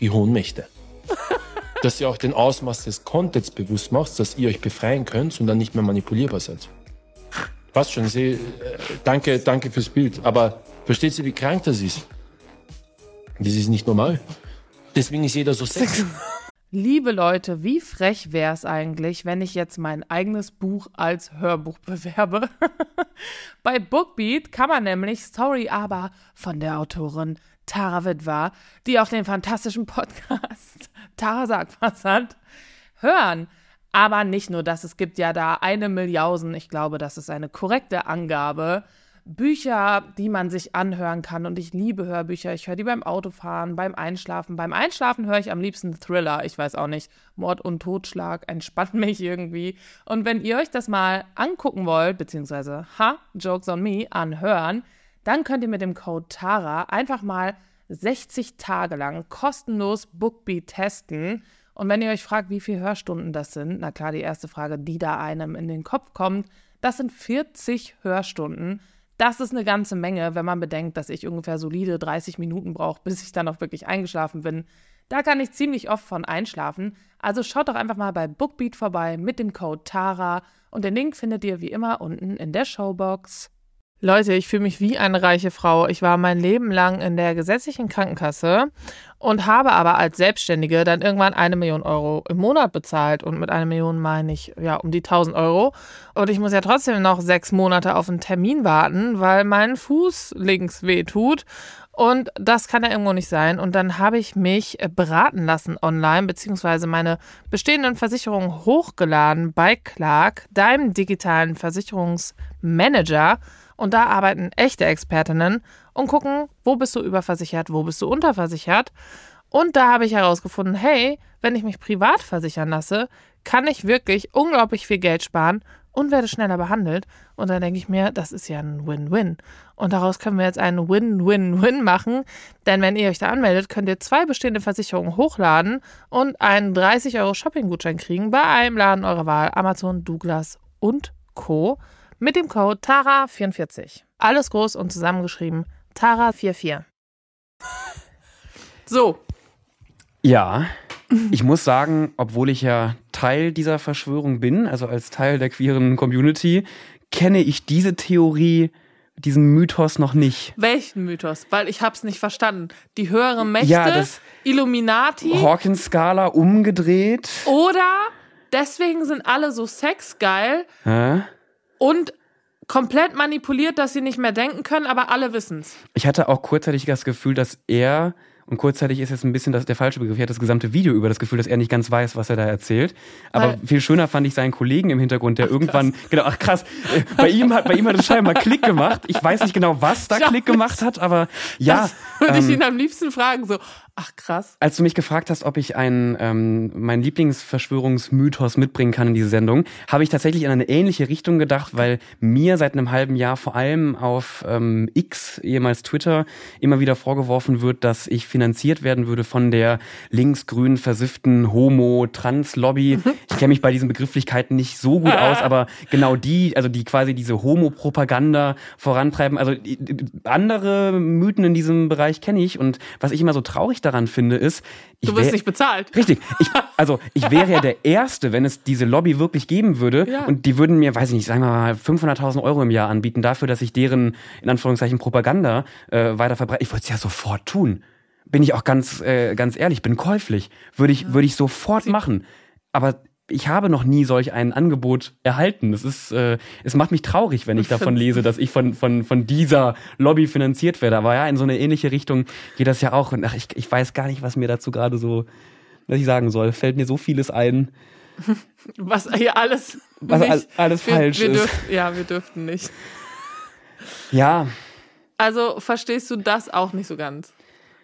Die hohen Mächte. dass ihr auch den Ausmaß des Contents bewusst macht, dass ihr euch befreien könnt und dann nicht mehr manipulierbar seid. Passt schon, Sie, äh, danke, danke fürs Bild. Aber versteht Sie, wie krank das ist? Das ist nicht normal. Deswegen ist jeder so sexy. Liebe Leute, wie frech wäre es eigentlich, wenn ich jetzt mein eigenes Buch als Hörbuch bewerbe? Bei Bookbeat kann man nämlich Story aber von der Autorin Tara Witwer, die auch den fantastischen Podcast Tara sagt was hat, hören. Aber nicht nur das, es gibt ja da eine Milliarden, ich glaube, das ist eine korrekte Angabe, Bücher, die man sich anhören kann. Und ich liebe Hörbücher. Ich höre die beim Autofahren, beim Einschlafen. Beim Einschlafen höre ich am liebsten Thriller. Ich weiß auch nicht. Mord und Totschlag entspannt mich irgendwie. Und wenn ihr euch das mal angucken wollt, beziehungsweise, ha, Jokes on Me, anhören, dann könnt ihr mit dem Code TARA einfach mal 60 Tage lang kostenlos Bookbeat testen. Und wenn ihr euch fragt, wie viele Hörstunden das sind, na klar, die erste Frage, die da einem in den Kopf kommt, das sind 40 Hörstunden. Das ist eine ganze Menge, wenn man bedenkt, dass ich ungefähr solide 30 Minuten brauche, bis ich dann auch wirklich eingeschlafen bin. Da kann ich ziemlich oft von einschlafen. Also schaut doch einfach mal bei Bookbeat vorbei mit dem Code TARA und den Link findet ihr wie immer unten in der Showbox. Leute, ich fühle mich wie eine reiche Frau. Ich war mein Leben lang in der gesetzlichen Krankenkasse und habe aber als Selbstständige dann irgendwann eine Million Euro im Monat bezahlt. Und mit einer Million meine ich ja um die 1000 Euro. Und ich muss ja trotzdem noch sechs Monate auf einen Termin warten, weil mein Fuß links weh tut. Und das kann ja irgendwo nicht sein. Und dann habe ich mich beraten lassen online, beziehungsweise meine bestehenden Versicherungen hochgeladen bei Clark, deinem digitalen Versicherungsmanager. Und da arbeiten echte Expertinnen und gucken, wo bist du überversichert, wo bist du unterversichert. Und da habe ich herausgefunden, hey, wenn ich mich privat versichern lasse, kann ich wirklich unglaublich viel Geld sparen und werde schneller behandelt. Und dann denke ich mir, das ist ja ein Win-Win. Und daraus können wir jetzt einen Win-Win-Win machen. Denn wenn ihr euch da anmeldet, könnt ihr zwei bestehende Versicherungen hochladen und einen 30 Euro Shopping-Gutschein kriegen bei einem Laden eurer Wahl, Amazon, Douglas und Co mit dem Code TARA44. Alles groß und zusammengeschrieben TARA44. So. Ja, ich muss sagen, obwohl ich ja Teil dieser Verschwörung bin, also als Teil der queeren Community, kenne ich diese Theorie diesen Mythos noch nicht. Welchen Mythos? Weil ich hab's nicht verstanden. Die höheren Mächte, ja, das Illuminati. Hawkins-Skala umgedreht. Oder deswegen sind alle so sexgeil. Hä? Und komplett manipuliert, dass sie nicht mehr denken können, aber alle wissen's. Ich hatte auch kurzzeitig das Gefühl, dass er und kurzzeitig ist jetzt ein bisschen das, der falsche Begriff. Er hat das gesamte Video über das Gefühl, dass er nicht ganz weiß, was er da erzählt. Aber Weil, viel schöner fand ich seinen Kollegen im Hintergrund, der ach, irgendwann, krass. genau, ach krass, bei ihm hat, bei ihm hat es scheinbar Klick gemacht. Ich weiß nicht genau, was da Klick gemacht hat, aber ja. Das würde ähm, ich ihn am liebsten fragen, so, Ach krass. Als du mich gefragt hast, ob ich einen, ähm, meinen Lieblingsverschwörungsmythos mitbringen kann in diese Sendung, habe ich tatsächlich in eine ähnliche Richtung gedacht, weil mir seit einem halben Jahr vor allem auf ähm, X, ehemals Twitter, immer wieder vorgeworfen wird, dass ich finanziert werden würde von der linksgrün versifften Homo-Trans-Lobby. Mhm. Ich kenne mich bei diesen Begrifflichkeiten nicht so gut aus, aber genau die, also die quasi diese Homo-Propaganda vorantreiben. Also andere Mythen in diesem Bereich kenne ich und was ich immer so traurig daran finde, ist, ich Du wirst wär- nicht bezahlt. Richtig. Ich, also ich wäre ja der Erste, wenn es diese Lobby wirklich geben würde Ja. und die würden mir, weiß ich nicht, sagen wir mal 500.000 Euro im Jahr anbieten dafür, dass ich deren, in Anführungszeichen, Propaganda äh, weiter verbreite. Ich würde es ja sofort tun. Bin ich auch ganz, äh, ganz ehrlich, bin käuflich. Würde ich, würde ich sofort machen. Aber ich habe noch nie solch ein Angebot erhalten. Es ist, äh, es macht mich traurig, wenn ich davon lese, dass ich von, von, von dieser Lobby finanziert werde. Aber ja, in so eine ähnliche Richtung geht das ja auch. Und ach, ich, ich weiß gar nicht, was mir dazu gerade so, was ich sagen soll. Fällt mir so vieles ein. Was hier alles. Was nicht- all- alles wir, falsch wir ist. Dürf, ja, wir dürften nicht. Ja, Also verstehst du das auch nicht so ganz?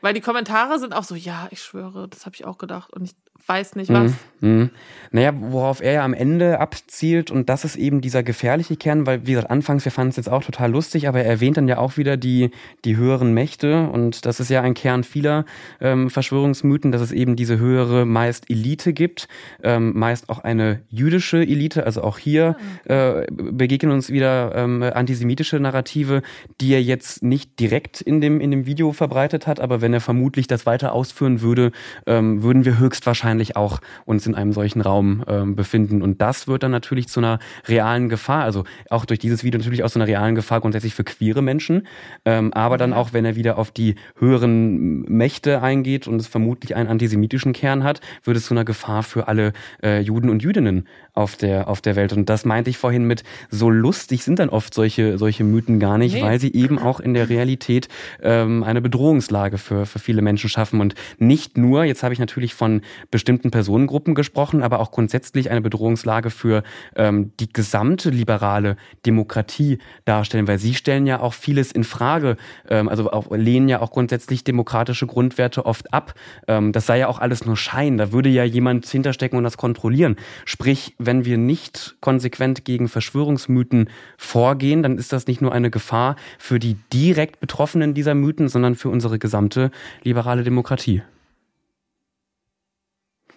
Weil die Kommentare sind auch so, ja, ich schwöre, das habe ich auch gedacht und ich weiß nicht was. Mhm. Naja, worauf er ja am Ende abzielt, und das ist eben dieser gefährliche Kern, weil, wie gesagt, anfangs, wir fanden es jetzt auch total lustig, aber er erwähnt dann ja auch wieder die, die höheren Mächte, und das ist ja ein Kern vieler ähm, Verschwörungsmythen, dass es eben diese höhere, meist Elite gibt, ähm, meist auch eine jüdische Elite, also auch hier äh, begegnen uns wieder ähm, antisemitische Narrative, die er jetzt nicht direkt in dem, in dem Video verbreitet hat, aber wenn er vermutlich das weiter ausführen würde, ähm, würden wir höchstwahrscheinlich auch uns in einem solchen Raum ähm, befinden. Und das wird dann natürlich zu einer realen Gefahr, also auch durch dieses Video natürlich auch zu einer realen Gefahr grundsätzlich für queere Menschen, ähm, aber dann auch, wenn er wieder auf die höheren Mächte eingeht und es vermutlich einen antisemitischen Kern hat, wird es zu einer Gefahr für alle äh, Juden und Jüdinnen auf der, auf der Welt. Und das meinte ich vorhin mit, so lustig sind dann oft solche, solche Mythen gar nicht, Nee. weil sie eben auch in der Realität ähm, eine Bedrohungslage für, für viele Menschen schaffen. Und nicht nur, jetzt habe ich natürlich von bestimmten Personengruppen gesprochen, aber auch grundsätzlich eine Bedrohungslage für ähm, die gesamte liberale Demokratie darstellen, weil sie stellen ja auch vieles in Frage, ähm, also auch lehnen ja auch grundsätzlich demokratische Grundwerte oft ab. Ähm, das sei ja auch alles nur Schein, da würde ja jemand hinterstecken und das kontrollieren. Sprich, wenn wir nicht konsequent gegen Verschwörungsmythen vorgehen, dann ist das nicht nur eine Gefahr für die direkt Betroffenen dieser Mythen, sondern für unsere gesamte liberale Demokratie.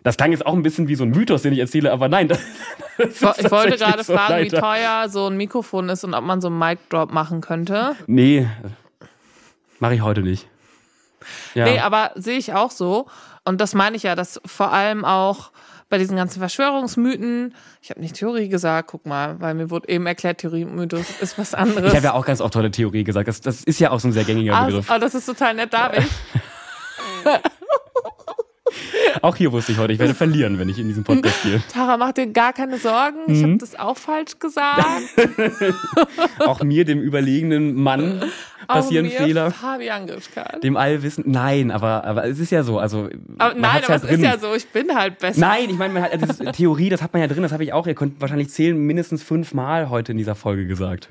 Das klang jetzt auch ein bisschen wie so ein Mythos, den ich erzähle, aber nein. Ich wollte gerade so, fragen, wie leider. teuer so ein Mikrofon ist und ob man so einen Mic-Drop machen könnte. Nee, mache ich heute nicht. Ja. Nee, aber sehe ich auch so. Und das meine ich ja, dass vor allem auch bei diesen ganzen Verschwörungsmythen, ich habe nicht Theorie gesagt, guck mal, weil mir wurde eben erklärt, Theorie und Mythos ist was anderes. ich habe ja auch ganz oft tolle Theorie gesagt. Das, das ist ja auch so ein sehr gängiger Ah, Begriff. oh, das ist total nett, darf ich? Auch hier wusste ich heute, ich werde verlieren, wenn ich in diesem Podcast gehe. Tara, mach dir gar keine Sorgen. Ich Mhm. habe das auch falsch gesagt. Auch mir, dem überlegenen Mann, passieren auch mir, Fehler. Fabian. Dem Allwissen. Nein, aber, aber es ist ja so. Also, Aber, nein, aber ja es drin. ist ja so, ich bin halt besser. Nein, ich meine, hat das Theorie, das hat man ja drin, das habe ich auch. Ihr könnt wahrscheinlich zählen, mindestens fünfmal heute in dieser Folge gesagt.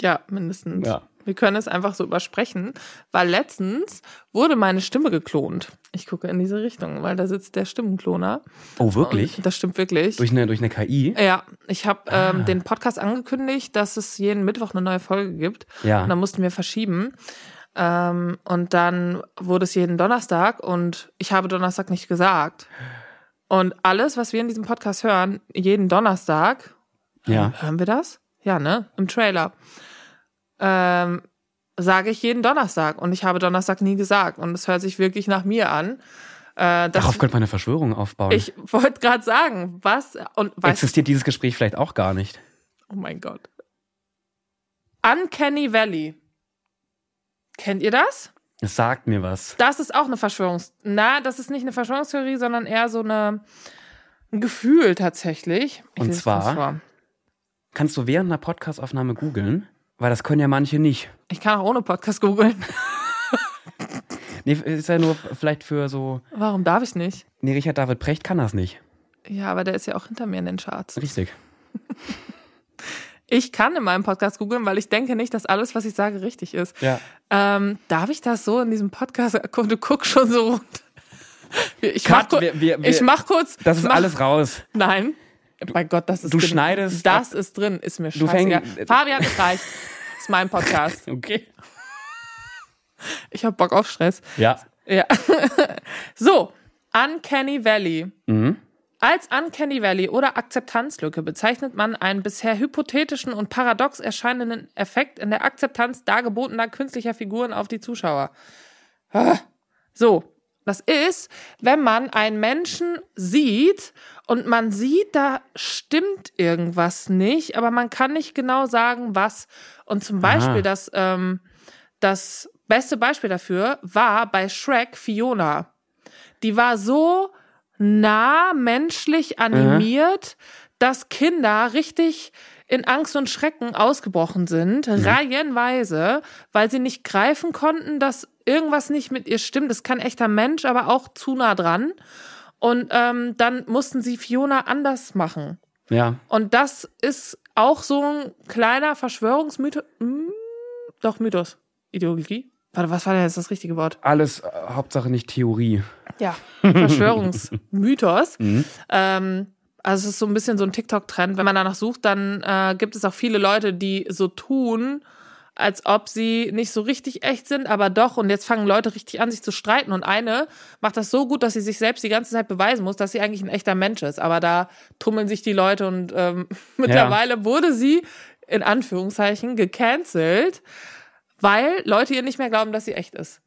Ja, mindestens. Ja. Wir können es einfach so übersprechen, weil letztens wurde meine Stimme geklont. Ich gucke in diese Richtung, weil da sitzt der Stimmenkloner. Oh, wirklich? Und das stimmt wirklich. Durch eine, durch eine KI? ja, ich habe Ah. ähm, den Podcast angekündigt, dass es jeden Mittwoch eine neue Folge gibt. Ja. Und dann mussten wir verschieben. Ähm, und dann wurde es jeden Donnerstag und ich habe Donnerstag nicht gesagt. Und alles, was wir in diesem Podcast hören, jeden Donnerstag, Ja. Hören wir das? Ja, ne? Im Trailer. Ähm, sage ich jeden Donnerstag. Und ich habe Donnerstag nie gesagt. Und es hört sich wirklich nach mir an. Äh, Darauf könnte man eine Verschwörung aufbauen. ich wollte gerade sagen, was und weißt Existiert dieses Gespräch vielleicht auch gar nicht. Oh mein Gott. Uncanny Valley. Kennt ihr das? Es sagt mir was. Das ist auch eine Verschwörungs... Na, das ist nicht eine Verschwörungstheorie, sondern eher so eine... ein Gefühl tatsächlich. Ich Und zwar? Kannst du während einer Podcastaufnahme googeln? Weil das können ja manche nicht. Ich kann auch ohne Podcast googeln. Nee, ist ja nur vielleicht für so. Warum darf ich nicht? Nee, Richard David Precht kann das nicht. Ja, aber der ist ja auch hinter mir in den Charts. Richtig. Ich kann in meinem Podcast googeln, weil ich denke nicht, dass alles, was ich sage, richtig ist. Ja. Ähm, darf ich das so in diesem Podcast? Du guckst schon so rund. Ich Cut, mach, kur- wir- wir- ich mach kurz. Das ist mach, alles raus. Nein. Mein Gott, das ist Du drin. schneidest Das ab. ist drin, ist mir Du scheißegal. fäng- Fabian, es reicht. Ist mein Podcast. Okay. Ich hab Bock auf Stress. Ja. Ja. so, Uncanny Valley. Mhm. Als Uncanny Valley oder Akzeptanzlücke bezeichnet man einen bisher hypothetischen und paradox erscheinenden Effekt in der Akzeptanz dargebotener künstlicher Figuren auf die Zuschauer. Ah. So, Das ist, wenn man einen Menschen sieht und man sieht, da stimmt irgendwas nicht, aber man kann nicht genau sagen, was. Und zum Beispiel das, ähm, das beste Beispiel dafür war bei Shrek Fiona. Die war so nah menschlich animiert, dass Kinder richtig in Angst und Schrecken ausgebrochen sind, Mhm. reihenweise, weil sie nicht greifen konnten, dass irgendwas nicht mit ihr stimmt. Das kann echter Mensch, aber auch zu nah dran. Und ähm, dann mussten sie Fiona anders machen. Ja. Und das ist auch so ein kleiner Verschwörungsmythos. Hm, doch, Mythos. Ideologie. Warte, was war denn jetzt das richtige Wort? Alles äh, Hauptsache nicht Theorie. Ja, Verschwörungsmythos. Mhm. Ähm, also es ist so ein bisschen so ein TikTok-Trend. Wenn man danach sucht, dann äh, gibt es auch viele Leute, die so tun, als ob sie nicht so richtig echt sind, aber doch. Und jetzt fangen Leute richtig an, sich zu streiten. Und eine macht das so gut, dass sie sich selbst die ganze Zeit beweisen muss, dass sie eigentlich ein echter Mensch ist. Aber da tummeln sich die Leute und ähm, mittlerweile wurde sie in Anführungszeichen gecancelt, weil Leute ihr nicht mehr glauben, dass sie echt ist.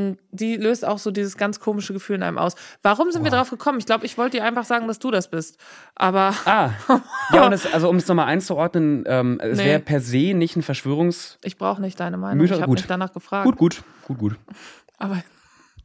Und die löst auch so dieses ganz komische Gefühl in einem aus. Warum sind wir drauf gekommen? Ich glaube, ich wollte dir einfach sagen, dass du das bist. Aber Ah, ja, und es, also um es nochmal einzuordnen, ähm, es Nee. wäre per se nicht ein Verschwörungs... ich brauche nicht deine Meinung. Mythos- ich habe nicht danach gefragt. Gut, gut, gut, gut. Aber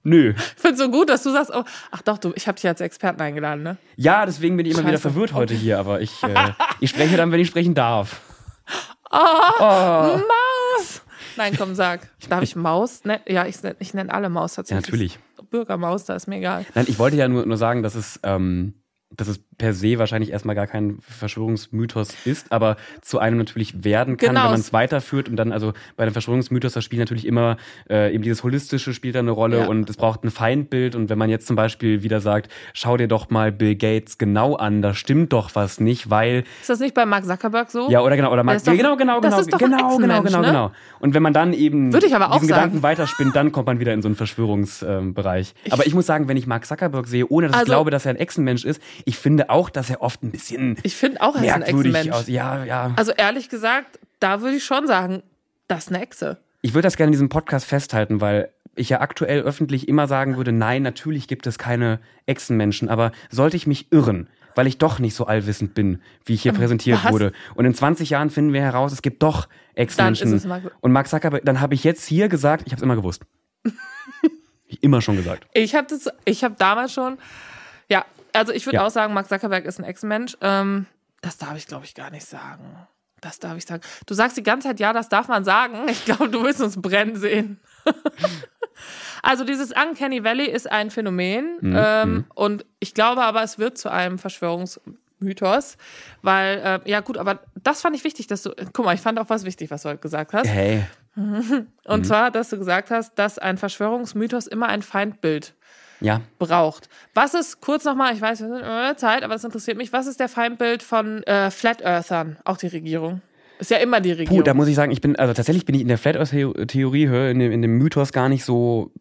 Nö. ich finde so gut, dass du sagst, oh, ach doch, du, ich habe dich als Experten eingeladen, ne? Ja, deswegen bin ich immer wieder Scheiße. verwirrt heute hier, aber ich, äh, ich spreche dann, wenn ich sprechen darf. Oh, Oh. Maus! Nein, komm, sag. Darf ich Maus? Ne? Ja, ich, ich nenne alle Maus Ja, tatsächlich. natürlich. Bürgermaus, da ist mir egal. Nein, ich wollte ja nur, nur sagen, dass es, ähm, dass es per se wahrscheinlich erstmal gar kein Verschwörungsmythos ist, aber zu einem natürlich werden kann, Genau. wenn man es weiterführt und dann, also bei dem Verschwörungsmythos, das spielt natürlich immer äh, eben dieses Holistische spielt da eine Rolle Ja. und es braucht ein Feindbild und wenn man jetzt zum Beispiel wieder sagt, schau dir doch mal Bill Gates genau an, da stimmt doch was nicht, weil Ist das nicht bei Mark Zuckerberg so? ja, oder genau, oder Mark, doch- genau, genau, genau, genau, genau, Echsenmensch, genau, ne? genau. Und wenn man dann eben Würde ich aber auch diesen sagen. Gedanken weiterspinnt, dann kommt man wieder in so einen Verschwörungsbereich. aber ich muss sagen, wenn ich Mark Zuckerberg sehe, ohne dass ich Also- glaube, dass er ein Echsenmensch ist, ich finde auch, dass er oft ein bisschen Ich finde auch, er ist ein aus. Ja, ja. Also ehrlich gesagt, da würde ich schon sagen, das ist eine Echse. Ich würde das gerne in diesem Podcast festhalten, weil ich ja aktuell öffentlich immer sagen würde, nein, natürlich gibt es keine Echsenmenschen, aber sollte ich mich irren, weil ich doch nicht so allwissend bin, wie ich hier präsentiert was? wurde. Und in 20 Jahren finden wir heraus, es gibt doch Echsenmenschen. Und Mark Zuckerberg, dann habe ich jetzt hier gesagt, ich habe es immer gewusst. ich immer schon gesagt. Ich habe das, ich habe damals schon, ja, also ich würde Ja. auch sagen, Mark Zuckerberg ist ein Ex-Mensch. Ähm, das darf ich, glaube ich, gar nicht sagen. Das darf ich sagen. Du sagst die ganze Zeit, ja, das darf man sagen. Ich glaube, du willst uns brennen sehen. also dieses Uncanny Valley ist ein Phänomen ähm, und ich glaube aber, es wird zu einem Verschwörungsmythos, weil, äh, ja gut, aber das fand ich wichtig, dass du, guck mal, ich fand auch was wichtig, was du heute gesagt hast. Hey. Und zwar, dass du gesagt hast, dass ein Verschwörungsmythos immer ein Feindbild Ja. braucht. Was ist, kurz nochmal, ich weiß, wir sind in der Zeit, aber es interessiert mich, was ist der Feindbild von äh, Flat Earthern? Auch die Regierung. Ist ja immer die Regierung. Puh, da muss ich sagen, ich bin, also tatsächlich bin ich in der Flat Earth Theorie, höre in in dem Mythos gar nicht so,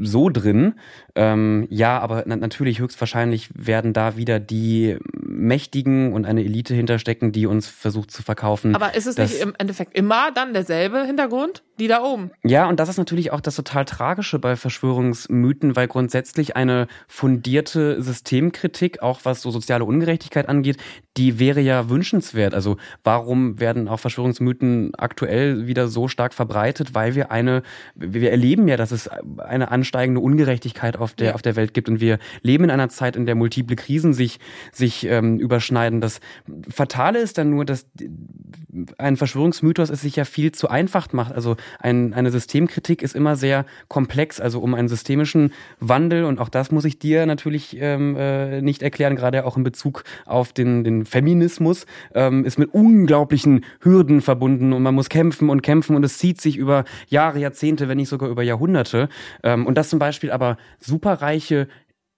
so drin. Ähm, ja, aber na, natürlich höchstwahrscheinlich werden da wieder die Mächtigen und eine Elite hinterstecken, die uns versucht zu verkaufen. aber ist es nicht im Endeffekt immer dann derselbe Hintergrund? Die da oben. Ja, und das ist natürlich auch das total Tragische bei Verschwörungsmythen, weil grundsätzlich eine fundierte Systemkritik, auch was so soziale Ungerechtigkeit angeht, die wäre ja wünschenswert. Also warum werden auch Verschwörungsmythen aktuell wieder so stark verbreitet? Weil wir eine, wir erleben ja, dass es eine ansteigende Ungerechtigkeit auf der, auf der Welt gibt und wir leben in einer Zeit, in der multiple Krisen sich, sich ähm, überschneiden. Das Fatale ist dann nur, dass ein Verschwörungsmythos es sich ja viel zu einfach macht. Also ein, eine Systemkritik ist immer sehr komplex. Also um einen systemischen Wandel, und auch das muss ich dir natürlich ähm, äh, nicht erklären, gerade auch in Bezug auf den, den Feminismus, ähm, ist mit unglaublichen Hürden verbunden und man muss kämpfen und kämpfen und es zieht sich über Jahre, Jahrzehnte, wenn nicht sogar über Jahrhunderte. Ähm, und das zum Beispiel aber superreiche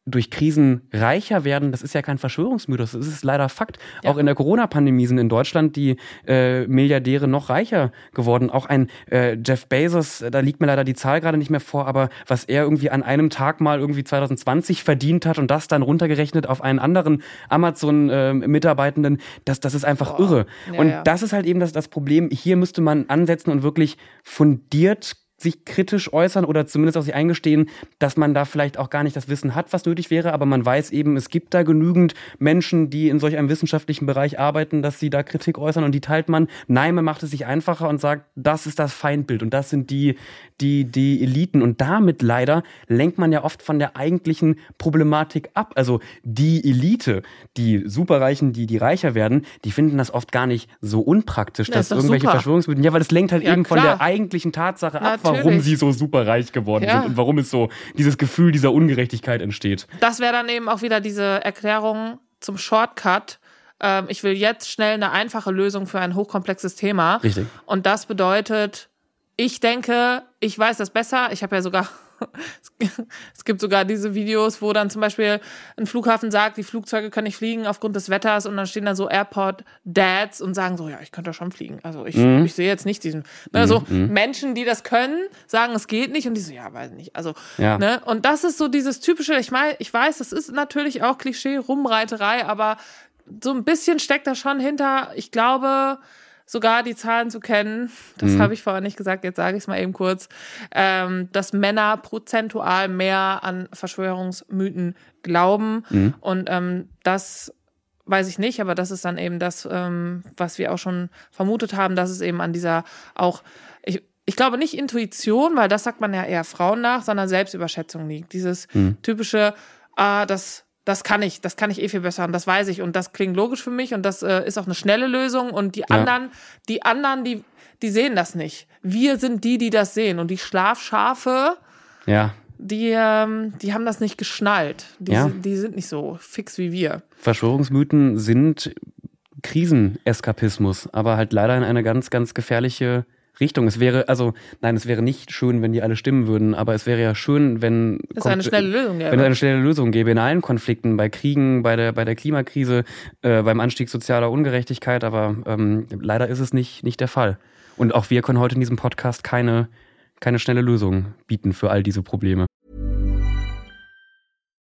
durch Krisen reicher werden, das ist ja kein Verschwörungsmythos, das ist leider Fakt. Ja. Auch in der Corona-Pandemie sind in Deutschland die äh, Milliardäre noch reicher geworden. Auch ein äh, Jeff Bezos, da liegt mir leider die Zahl gerade nicht mehr vor, aber was er irgendwie an einem Tag mal irgendwie 2020 verdient hat und das dann runtergerechnet auf einen anderen Amazon-Mitarbeitenden, das, das ist einfach Boah. irre. Ja, und ja. das ist halt eben das, das Problem. Hier müsste man ansetzen und wirklich fundiert sich kritisch äußern oder zumindest auch sich eingestehen, dass man da vielleicht auch gar nicht das Wissen hat, was nötig wäre, aber man weiß eben, es gibt da genügend Menschen, die in solch einem wissenschaftlichen Bereich arbeiten, dass sie da Kritik äußern und die teilt man. Nein, man macht es sich einfacher und sagt, das ist das Feindbild und das sind die, die, die Eliten. Und damit leider lenkt man ja oft von der eigentlichen Problematik ab. Also die Elite, die Superreichen, die, die reicher werden, die finden das oft gar nicht so unpraktisch, Ja, dass irgendwelche super. Verschwörungsmythen, ja, weil es lenkt halt Ja, eben von klar. der eigentlichen Tatsache ab, Natürlich. Warum sie so superreich geworden Ja. sind und warum es so dieses Gefühl dieser Ungerechtigkeit entsteht. Das wäre dann eben auch wieder diese Erklärung zum Shortcut. Ähm, ich will jetzt schnell eine einfache Lösung für ein hochkomplexes Thema. Richtig. Und das bedeutet, ich denke, ich weiß das besser. Ich habe ja sogar, es gibt sogar diese Videos, wo dann zum Beispiel ein Flughafen sagt, die Flugzeuge können nicht fliegen aufgrund des Wetters und dann stehen da so Airport-Dads und sagen so, ja, ich könnte schon fliegen. Also ich, Mhm. ich sehe jetzt nicht diesen, ne, so Menschen, die das können, sagen, es geht nicht und die so, ja, weiß nicht. Also, Ja. ne, und das ist so dieses typische, ich meine, ich weiß, das ist natürlich auch Klischee, Rumreiterei, aber so ein bisschen steckt da schon hinter, ich glaube, sogar die Zahlen zu kennen, das Mhm. habe ich vorher nicht gesagt, jetzt sage ich es mal eben kurz, ähm, dass Männer prozentual mehr an Verschwörungsmythen glauben. Mhm. Und ähm, das weiß ich nicht, aber das ist dann eben das, ähm, was wir auch schon vermutet haben, dass es eben an dieser auch, ich, ich glaube nicht Intuition, weil das sagt man ja eher Frauen nach, sondern Selbstüberschätzung liegt. Dieses Mhm. typische, ah, das, das kann ich, das kann ich eh viel besser und das weiß ich und das klingt logisch für mich und das äh, ist auch eine schnelle Lösung und die anderen, die anderen, die, die sehen das nicht. Wir sind die, die das sehen und die Schlafschafe, Ja. die, ähm, die haben das nicht geschnallt. Die, Ja. sind, die sind nicht so fix wie wir. Verschwörungsmythen sind Kriseneskapismus, aber halt leider in eine ganz, ganz gefährliche Richtung. Es wäre, also, nein, es wäre nicht schön, wenn die alle stimmen würden, aber es wäre ja schön, wenn Es eine schnelle Lösung gäbe. wenn es eine schnelle Lösung gäbe in allen Konflikten, bei Kriegen, bei der, bei der Klimakrise, äh, beim Anstieg sozialer Ungerechtigkeit, aber ähm, leider ist es nicht, nicht der Fall. Und auch wir können heute in diesem Podcast keine, keine schnelle Lösung bieten für all diese Probleme.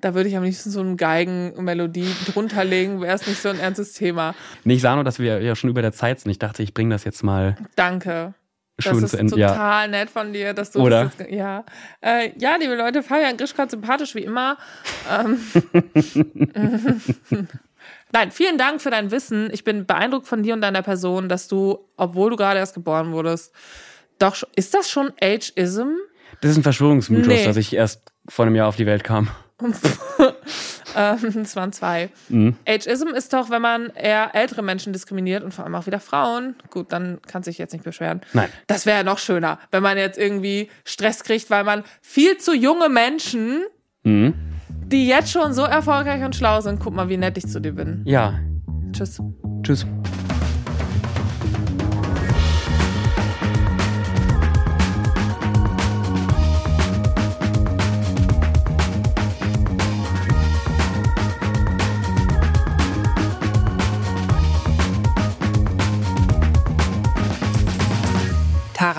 Da würde ich am liebsten so eine Geigenmelodie drunter legen, wäre es nicht so ein ernstes Thema. Nee, ich sah nur, dass wir ja schon über der Zeit sind. Ich dachte, ich bringe das jetzt mal Danke. schön das ist Ende. Ja. total nett von dir, dass du Oder? das jetzt, ja. Äh, ja, liebe Leute, Fabian Grischka sympathisch wie immer. Ähm, Nein, vielen Dank für dein Wissen. Ich bin beeindruckt von dir und deiner Person, dass du, obwohl du gerade erst geboren wurdest, doch ist das schon Ageism? Das ist ein Verschwörungsmythos, Nee. dass ich erst vor einem Jahr auf die Welt kam. ähm, es waren zwei. Mhm. Ageism ist doch, wenn man eher ältere Menschen diskriminiert und vor allem auch wieder Frauen. Gut, dann kann sich jetzt nicht beschweren. Nein. Das wäre ja noch schöner, wenn man jetzt irgendwie Stress kriegt, weil man viel zu junge Menschen, Mhm. die jetzt schon so erfolgreich und schlau sind, guck mal, wie nett ich zu dir bin. Ja. Tschüss. Tschüss.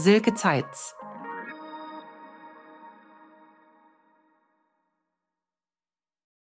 Silke Zeitz.